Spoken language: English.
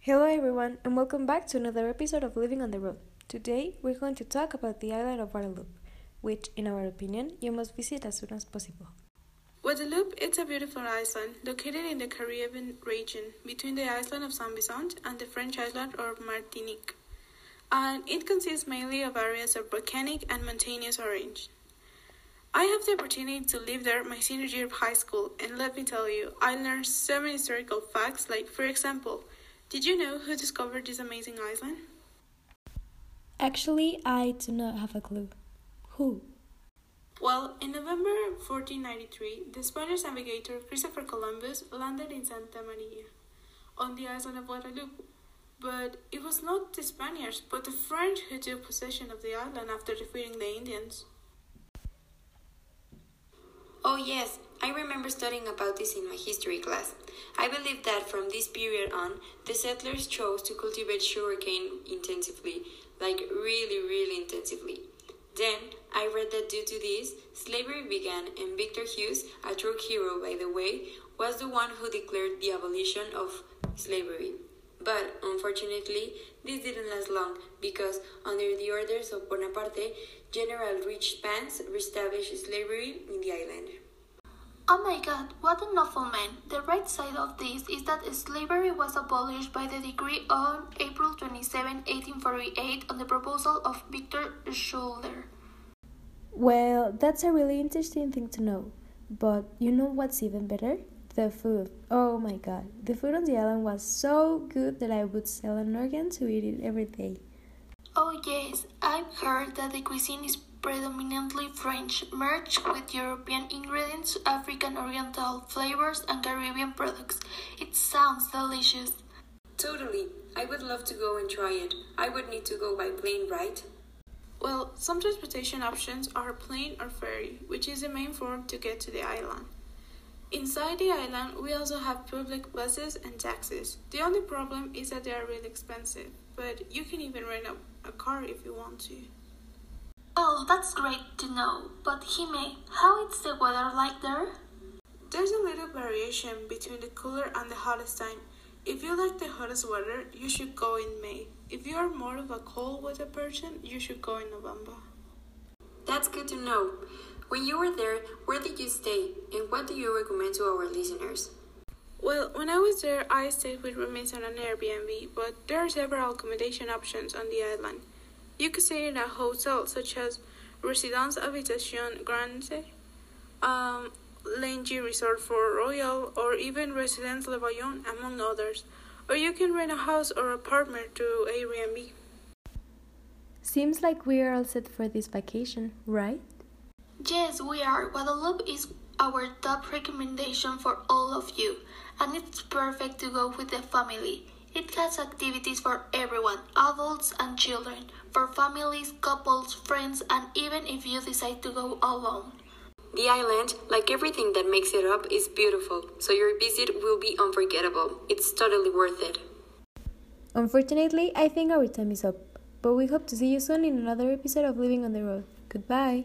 Hello, everyone, and welcome back to another episode of Living on the Road. Today, we're going to talk about the island of Guadeloupe, which, in our opinion, you must visit as soon as possible. Guadeloupe is a beautiful island located in the Caribbean region between the island of Saint Vincent and the French island of Martinique. And it consists mainly of areas of volcanic and mountainous origin. I have the opportunity to live there my senior year of high school, and let me tell you, I learned so many historical facts, like, for example, did you know who discovered this amazing island? Actually, I do not have a clue. Who? Well, in November 1493, the Spanish navigator Christopher Columbus landed in Santa Maria on the island of Guadeloupe. But it was not the Spaniards, but the French who took possession of the island after defeating the Indians. Oh, yes, I remember studying about this in my history class. I believe that from this period on, the settlers chose to cultivate sugarcane intensively, like really, really intensively. Then, I read that due to this, slavery began, and Victor Hugues, a true hero by the way, was the one who declared the abolition of slavery. But unfortunately, this didn't last long because, under the orders of Bonaparte, General Richepanse reestablished slavery in the island. Oh my god, what an awful man. The right side of this is that slavery was abolished by the decree on April 27, 1848, on the proposal of Victor Schoelcher. Well, that's a really interesting thing to know. But you know what's even better? The food. Oh my god. The food on the island was so good that I would sell an organ to eat it every day. Oh yes, I've heard that the cuisine is predominantly French, merged with European ingredients, African Oriental flavors, and Caribbean products. It sounds delicious. Totally. I would love to go and try it. I would need to go by plane, right? Well, some transportation options are plane or ferry, which is the main form to get to the island. Inside the island, we also have public buses and taxis. The only problem is that they are really expensive, but you can even rent a, a car if you want to. Oh, that's great to know. But Hime, how is the weather like there? There's a little variation between the cooler and the hottest time. If you like the hottest weather, you should go in May. If you are more of a cold weather person, you should go in November. That's good to know. When you were there, where did you stay, and what do you recommend to our listeners? Well, when I was there, I stayed with roommates on an Airbnb, but there are several accommodation options on the island. You could stay in a hotel such as Residence Habitation Grande, um, Langley Resort Fort Royal, or even Residence Le Vaillant, among others. Or you can rent a house or apartment through Airbnb. Seems like we are all set for this vacation, right? Yes, we are. Guadeloupe is our top recommendation for all of you, and it's perfect to go with the family. It has activities for everyone, adults and children, for families, couples, friends, and even if you decide to go alone. The island, like everything that makes it up, is beautiful, so your visit will be unforgettable. It's totally worth it. Unfortunately, I think our time is up, but we hope to see you soon in another episode of Living on the Road. Goodbye.